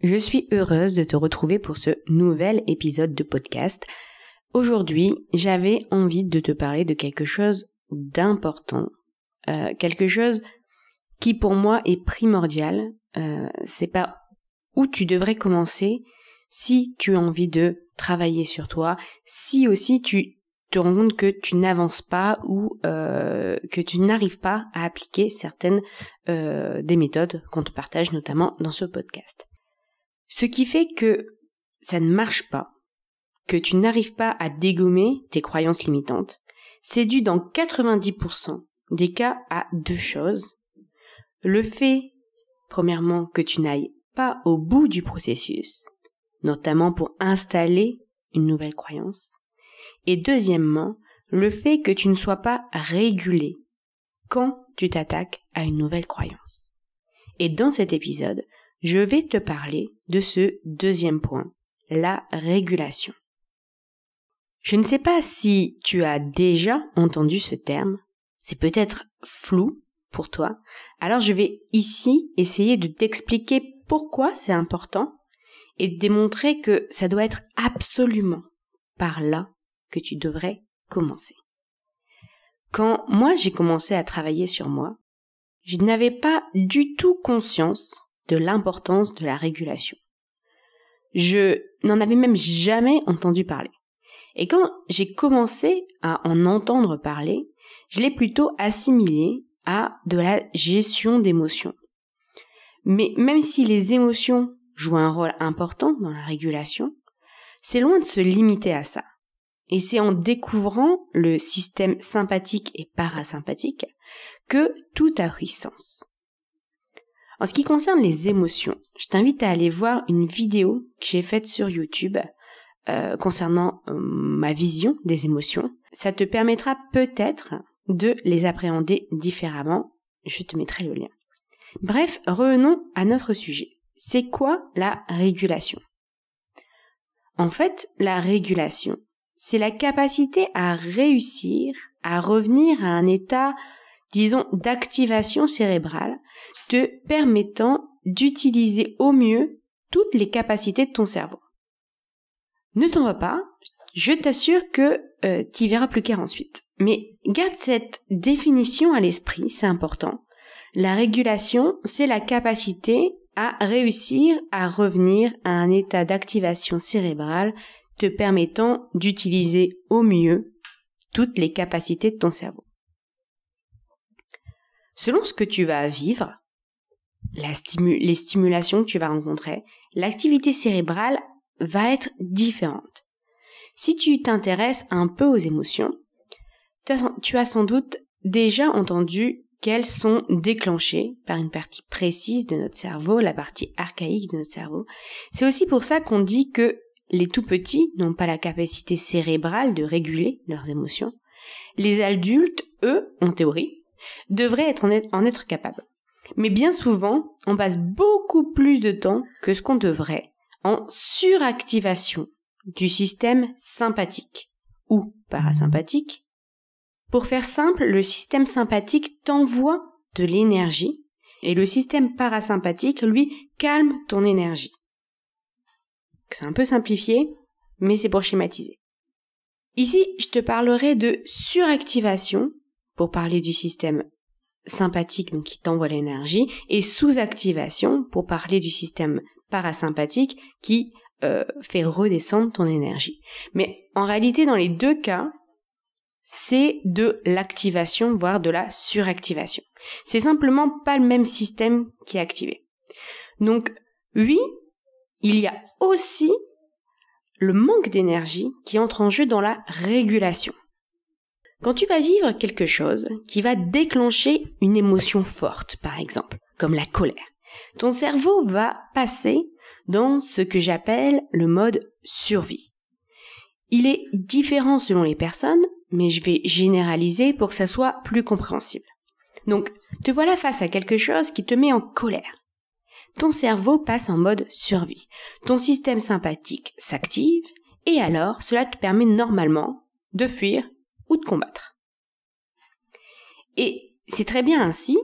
Je suis heureuse de te retrouver pour ce nouvel épisode de podcast. Aujourd'hui, j'avais envie de te parler de quelque chose d'important, euh, quelque chose qui pour moi est primordial. Euh, c'est pas où tu devrais commencer si tu as envie de travailler sur toi, si aussi tu te rends compte que tu n'avances pas ou euh, que tu n'arrives pas à appliquer certaines des méthodes qu'on te partage notamment dans ce podcast. Ce qui fait que ça ne marche pas, que tu n'arrives pas à dégommer tes croyances limitantes, c'est dû dans 90% des cas à deux choses. Le fait, premièrement, que tu n'ailles pas au bout du processus, notamment pour installer une nouvelle croyance. Et deuxièmement, le fait que tu ne sois pas régulé quand tu t'attaques à une nouvelle croyance. Et dans cet épisode, je vais te parler de ce deuxième point, la régulation. Je ne sais pas si tu as déjà entendu ce terme, c'est peut-être flou pour toi, alors je vais ici essayer de t'expliquer pourquoi c'est important et de démontrer que ça doit être absolument par là que tu devrais commencer. Quand moi j'ai commencé à travailler sur moi, je n'avais pas du tout conscience de l'importance de la régulation. Je n'en avais même jamais entendu parler. Et quand j'ai commencé à en entendre parler, je l'ai plutôt assimilé à de la gestion d'émotions. Mais même si les émotions jouent un rôle important dans la régulation, c'est loin de se limiter à ça. Et c'est en découvrant le système sympathique et parasympathique que tout a pris sens. En ce qui concerne les émotions, je t'invite à aller voir une vidéo que j'ai faite sur YouTube euh, concernant euh, ma vision des émotions. Ça te permettra peut-être de les appréhender différemment. Je te mettrai le lien. Bref, revenons à notre sujet. C'est quoi la régulation? En fait, la régulation, c'est la capacité à réussir à revenir à un état disons, d'activation cérébrale, te permettant d'utiliser au mieux toutes les capacités de ton cerveau. Ne t'en va pas, je t'assure que euh, tu verras plus clair ensuite. Mais garde cette définition à l'esprit, c'est important. La régulation, c'est la capacité à réussir à revenir à un état d'activation cérébrale te permettant d'utiliser au mieux toutes les capacités de ton cerveau. Selon ce que tu vas vivre, les stimulations que tu vas rencontrer, l'activité cérébrale va être différente. Si tu t'intéresses un peu aux émotions, tu as sans doute déjà entendu qu'elles sont déclenchées par une partie précise de notre cerveau, la partie archaïque de notre cerveau. C'est aussi pour ça qu'on dit que les tout petits n'ont pas la capacité cérébrale de réguler leurs émotions. Les adultes, eux, en théorie, devrait être en, être capable. Mais bien souvent, on passe beaucoup plus de temps que ce qu'on devrait en suractivation du système sympathique ou parasympathique. Pour faire simple, le système sympathique t'envoie de l'énergie et le système parasympathique, lui, calme ton énergie. C'est un peu simplifié, mais c'est pour schématiser. Ici, je te parlerai de suractivation pour parler du système sympathique, donc qui t'envoie l'énergie, et sous-activation pour parler du système parasympathique qui euh, fait redescendre ton énergie. Mais en réalité, dans les deux cas, c'est de l'activation, voire de la suractivation. C'est simplement pas le même système qui est activé. Donc, oui, il y a aussi le manque d'énergie qui entre en jeu dans la régulation. Quand tu vas vivre quelque chose qui va déclencher une émotion forte, par exemple, comme la colère, ton cerveau va passer dans ce que j'appelle le mode survie. Il est différent selon les personnes, mais je vais généraliser pour que ça soit plus compréhensible. Donc, te voilà face à quelque chose qui te met en colère. Ton cerveau passe en mode survie. Ton système sympathique s'active et alors cela te permet normalement de fuir de combattre. Et c'est très bien ainsi,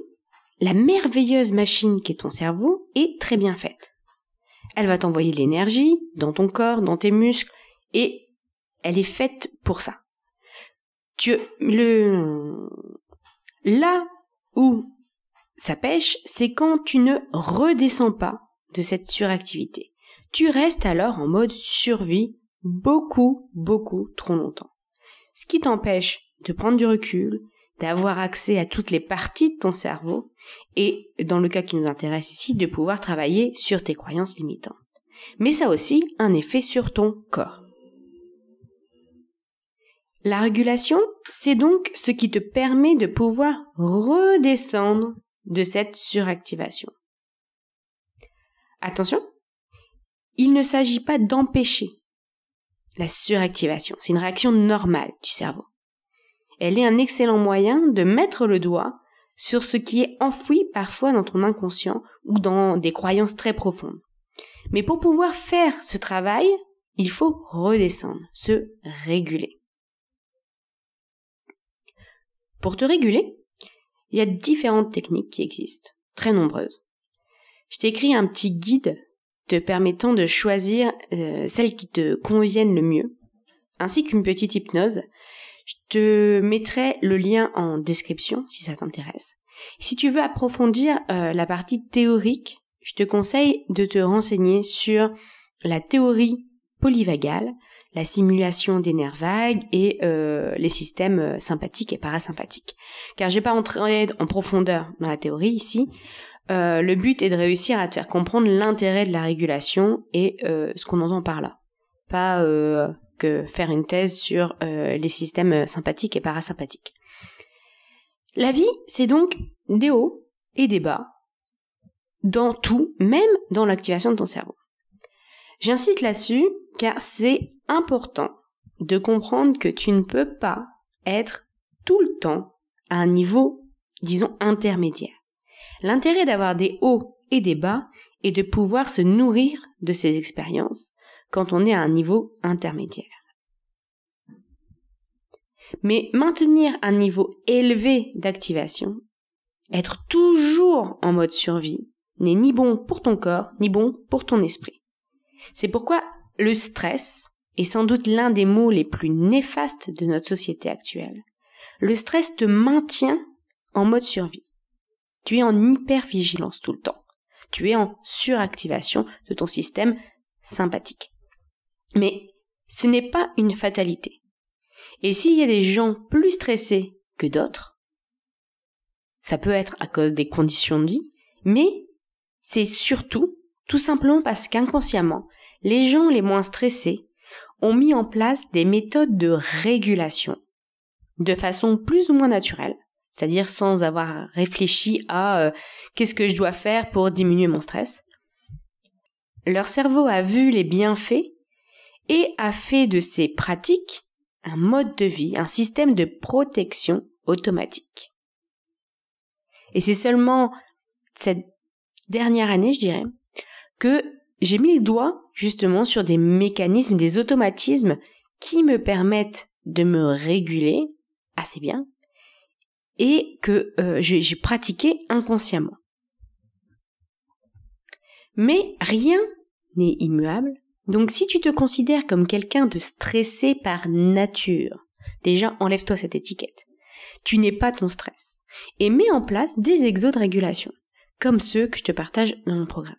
la merveilleuse machine qu'est ton cerveau est très bien faite. Elle va t'envoyer l'énergie dans ton corps, dans tes muscles, et elle est faite pour ça. Tu, le, là où ça pêche, c'est quand tu ne redescends pas de cette suractivité. Tu restes alors en mode survie beaucoup, beaucoup trop longtemps. Ce qui t'empêche de prendre du recul, d'avoir accès à toutes les parties de ton cerveau et, dans le cas qui nous intéresse ici, de pouvoir travailler sur tes croyances limitantes. Mais ça aussi un effet sur ton corps. La régulation, c'est donc ce qui te permet de pouvoir redescendre de cette suractivation. Attention, il ne s'agit pas d'empêcher la suractivation. C'est une réaction normale du cerveau. Elle est un excellent moyen de mettre le doigt sur ce qui est enfoui parfois dans ton inconscient ou dans des croyances très profondes. Mais pour pouvoir faire ce travail, il faut redescendre, se réguler. Pour te réguler, il y a différentes techniques qui existent, très nombreuses. Je t'ai écrit un petit guide te permettant de choisir euh, celles qui te conviennent le mieux, ainsi qu'une petite hypnose je te mettrai le lien en description si ça t'intéresse. Si tu veux approfondir euh, la partie théorique, je te conseille de te renseigner sur la théorie polyvagale, la simulation des nerfs vagues et euh, les systèmes euh, sympathiques et parasympathiques. Car j'ai pas entré en profondeur dans la théorie ici. Le but est de réussir à te faire comprendre l'intérêt de la régulation et ce qu'on entend par là. Pas que faire une thèse sur euh, les systèmes euh, sympathiques et parasympathiques. La vie, c'est donc des hauts et des bas dans tout, même dans l'activation de ton cerveau. J'insiste là-dessus car c'est important de comprendre que tu ne peux pas être tout le temps à un niveau, disons, intermédiaire. L'intérêt d'avoir des hauts et des bas est de pouvoir se nourrir de ces expériences quand on est à un niveau intermédiaire. Mais maintenir un niveau élevé d'activation, être toujours en mode survie, n'est ni bon pour ton corps, ni bon pour ton esprit. C'est pourquoi le stress est sans doute l'un des mots les plus néfastes de notre société actuelle. Le stress te maintient en mode survie. Tu es en hypervigilance tout le temps. Tu es en suractivation de ton système sympathique. Mais ce n'est pas une fatalité. Et s'il y a des gens plus stressés que d'autres, ça peut être à cause des conditions de vie, mais c'est surtout tout simplement parce qu'inconsciemment, les gens les moins stressés ont mis en place des méthodes de régulation de façon plus ou moins naturelle, c'est-à-dire sans avoir réfléchi à euh, qu'est-ce que je dois faire pour diminuer mon stress. Leur cerveau a vu les bienfaits et a fait de ces pratiques un mode de vie, un système de protection automatique. Et c'est seulement cette dernière année, je dirais, que j'ai mis le doigt justement sur des mécanismes, des automatismes qui me permettent de me réguler assez bien et que euh, j'ai pratiqué inconsciemment. Mais rien n'est immuable donc si tu te considères comme quelqu'un de stressé par nature, déjà enlève-toi cette étiquette. Tu n'es pas ton stress. Et mets en place des exos de régulation, comme ceux que je te partage dans mon programme.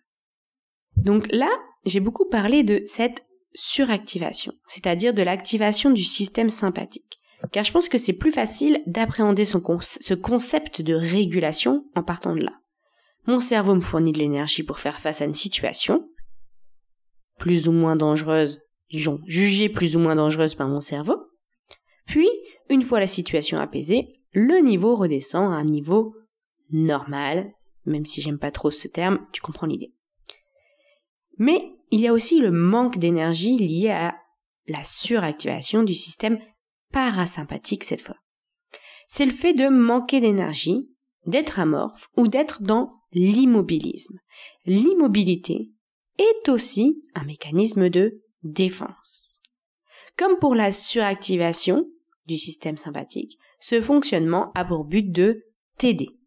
Donc là, j'ai beaucoup parlé de cette suractivation, c'est-à-dire de l'activation du système sympathique. Car je pense que c'est plus facile d'appréhender ce concept de régulation en partant de là. Mon cerveau me fournit de l'énergie pour faire face à une situation, plus ou moins dangereuse, jugée plus ou moins dangereuse par mon cerveau. Puis, une fois la situation apaisée, le niveau redescend à un niveau normal, même si j'aime pas trop ce terme, tu comprends l'idée. Mais il y a aussi le manque d'énergie lié à la suractivation du système parasympathique cette fois. C'est le fait de manquer d'énergie, d'être amorphe ou d'être dans l'immobilisme. L'immobilité est aussi un mécanisme de défense. Comme pour la suractivation du système sympathique, ce fonctionnement a pour but de t'aider.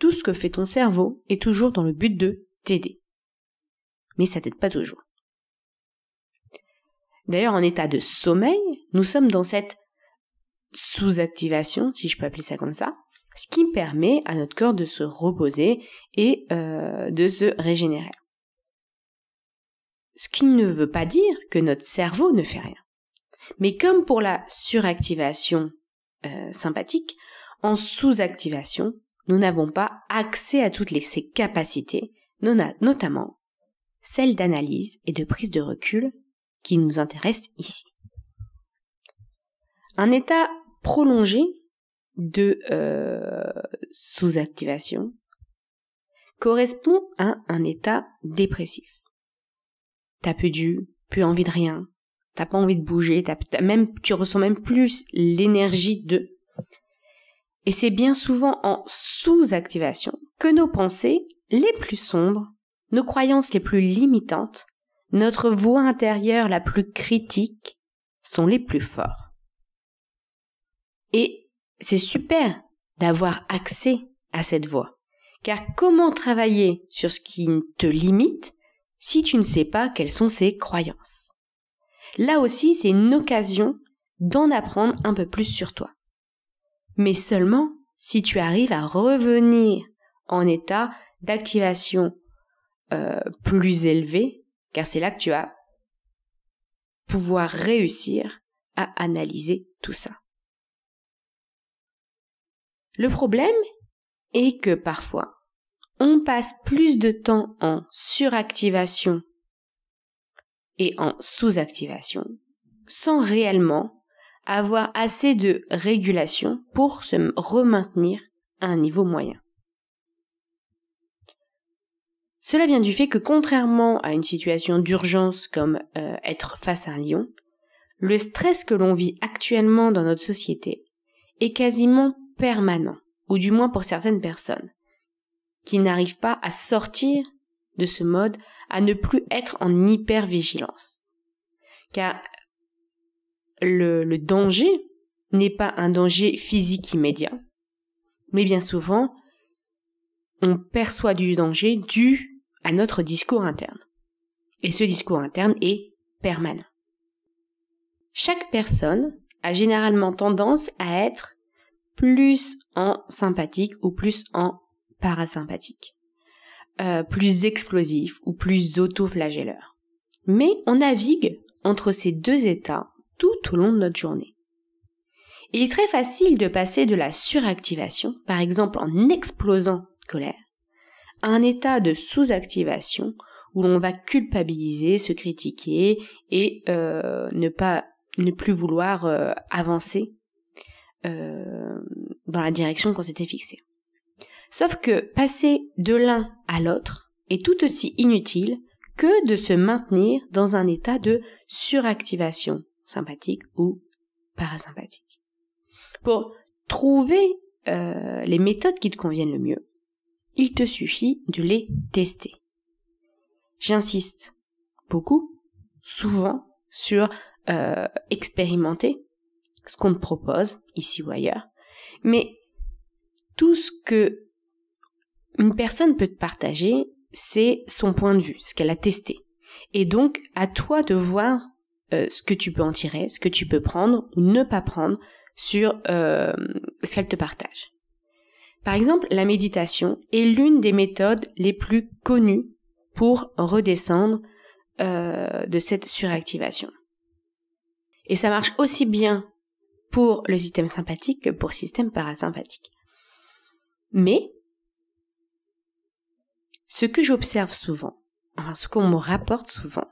Tout ce que fait ton cerveau est toujours dans le but de t'aider. Mais ça t'aide pas toujours. D'ailleurs, en état de sommeil, nous sommes dans cette sous-activation, si je peux appeler ça comme ça, ce qui permet à notre corps de se reposer et euh, de se régénérer. Ce qui ne veut pas dire que notre cerveau ne fait rien. Mais comme pour la suractivation euh, sympathique, en sous-activation, nous n'avons pas accès à toutes les, ces capacités, notamment celles d'analyse et de prise de recul qui nous intéressent ici. Un état prolongé de euh, sous-activation correspond à un état dépressif. T'as plus du, plus envie de rien, t'as pas envie de bouger, t'as, même, tu ressens même plus l'énergie de. Et c'est bien souvent en sous-activation que nos pensées les plus sombres, nos croyances les plus limitantes, notre voix intérieure la plus critique sont les plus forts. Et c'est super d'avoir accès à cette voix. Car comment travailler sur ce qui te limite si tu ne sais pas quelles sont ses croyances? Là aussi, c'est une occasion d'en apprendre un peu plus sur toi. Mais seulement si tu arrives à revenir en état d'activation euh, plus élevé, car c'est là que tu vas pouvoir réussir à analyser tout ça. Le problème est que parfois, on passe plus de temps en suractivation et en sous-activation sans réellement avoir assez de régulation pour se remaintenir à un niveau moyen. Cela vient du fait que contrairement à une situation d'urgence comme euh, être face à un lion, le stress que l'on vit actuellement dans notre société est quasiment permanent, ou du moins pour certaines personnes, qui n'arrivent pas à sortir de ce mode, à ne plus être en hypervigilance. Car le, le danger n'est pas un danger physique immédiat, mais bien souvent, on perçoit du danger dû à notre discours interne. Et ce discours interne est permanent. Chaque personne a généralement tendance à être plus en sympathique ou plus en parasympathique, euh, plus explosif ou plus autoflagelleur. Mais on navigue entre ces deux états tout au long de notre journée. Il est très facile de passer de la suractivation, par exemple en explosant de colère, à un état de sous-activation où l'on va culpabiliser, se critiquer et euh, ne pas ne plus vouloir euh, avancer euh, dans la direction qu'on s'était fixée. Sauf que passer de l'un à l'autre est tout aussi inutile que de se maintenir dans un état de suractivation sympathique ou parasympathique. Pour trouver euh, les méthodes qui te conviennent le mieux, il te suffit de les tester. J'insiste beaucoup, souvent, sur euh, expérimenter ce qu'on te propose, ici ou ailleurs, mais tout ce que une personne peut te partager, c'est son point de vue, ce qu'elle a testé. Et donc, à toi de voir euh, ce que tu peux en tirer, ce que tu peux prendre ou ne pas prendre sur euh, ce qu'elle te partage. Par exemple, la méditation est l'une des méthodes les plus connues pour redescendre euh, de cette suractivation. Et ça marche aussi bien pour le système sympathique que pour le système parasympathique. Mais, ce que j'observe souvent, enfin, ce qu'on me rapporte souvent,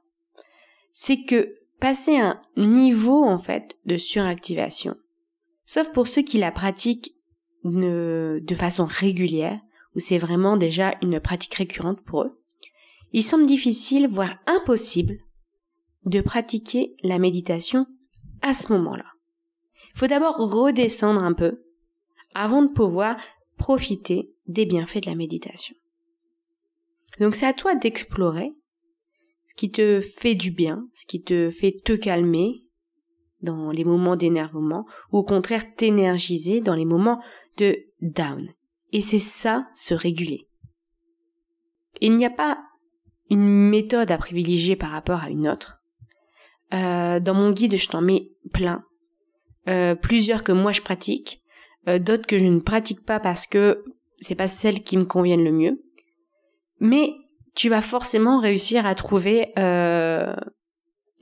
c'est que passer un niveau, en fait, de suractivation, sauf pour ceux qui la pratiquent de façon régulière, où c'est vraiment déjà une pratique récurrente pour eux, il semble difficile, voire impossible, de pratiquer la méditation à ce moment-là. Faut d'abord redescendre un peu avant de pouvoir profiter des bienfaits de la méditation. Donc c'est à toi d'explorer ce qui te fait du bien, ce qui te fait te calmer dans les moments d'énervement ou au contraire t'énergiser dans les moments de down. Et c'est ça, se réguler. Il n'y a pas une méthode à privilégier par rapport à une autre. Euh, dans mon guide, je t'en mets plein. Euh, plusieurs que moi je pratique, euh, d'autres que je ne pratique pas parce que c'est pas celles qui me conviennent le mieux. Mais tu vas forcément réussir à trouver euh,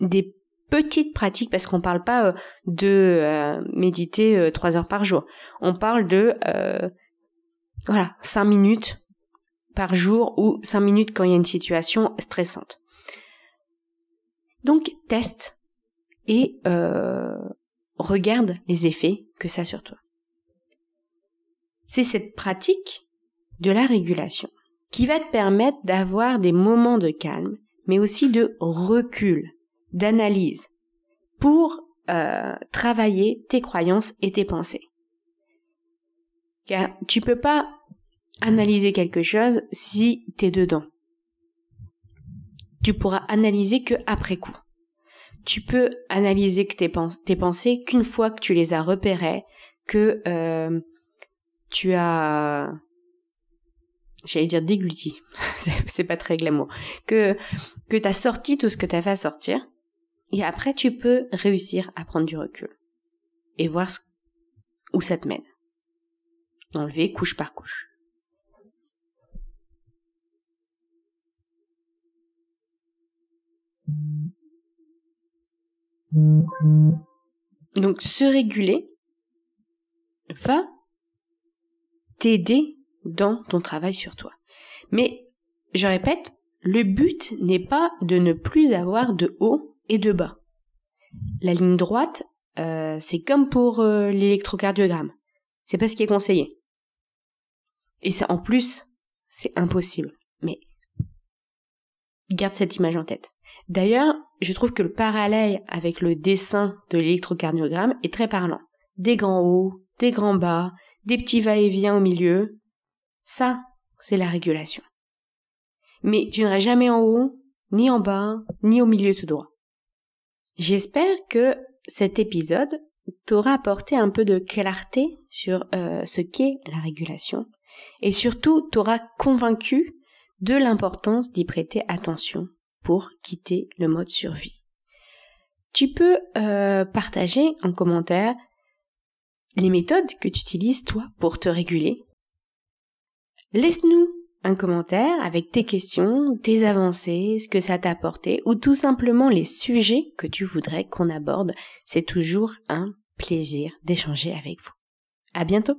des petites pratiques parce qu'on parle pas de méditer trois heures par jour. On parle de voilà cinq minutes par jour ou cinq minutes quand il y a une situation stressante. Donc teste et regarde les effets que ça a sur toi. C'est cette pratique de la régulation qui va te permettre d'avoir des moments de calme, mais aussi de recul, d'analyse, pour euh, travailler tes croyances et tes pensées. Car tu peux pas analyser quelque chose si tu es dedans. Tu pourras analyser que après coup. Tu peux analyser que tes, tes pensées qu'une fois que tu les as repérées, que euh, tu as j'allais dire dégluti, c'est pas très glamour, que, que t'as sorti tout ce que t'avais à sortir, et après tu peux réussir à prendre du recul, et voir où ça te mène. Enlever couche par couche. Donc se réguler va t'aider dans ton travail sur toi. Mais, je répète, le but n'est pas de ne plus avoir de haut et de bas. La ligne droite, euh, c'est comme pour euh, l'électrocardiogramme. C'est pas ce qui est conseillé. Et c'est en plus, c'est impossible. Mais garde cette image en tête. D'ailleurs, je trouve que le parallèle avec le dessin de l'électrocardiogramme est très parlant. Des grands hauts, des grands bas, des petits va-et-vient au milieu, ça, c'est la régulation. Mais tu n'auras jamais en haut, ni en bas, ni au milieu tout droit. J'espère que cet épisode t'aura apporté un peu de clarté sur euh, ce qu'est la régulation et surtout t'aura convaincu de l'importance d'y prêter attention pour quitter le mode survie. Tu peux euh, partager en commentaire les méthodes que tu utilises toi pour te réguler Laisse-nous un commentaire avec tes questions, tes avancées, ce que ça t'a apporté, ou tout simplement les sujets que tu voudrais qu'on aborde. C'est toujours un plaisir d'échanger avec vous. À bientôt!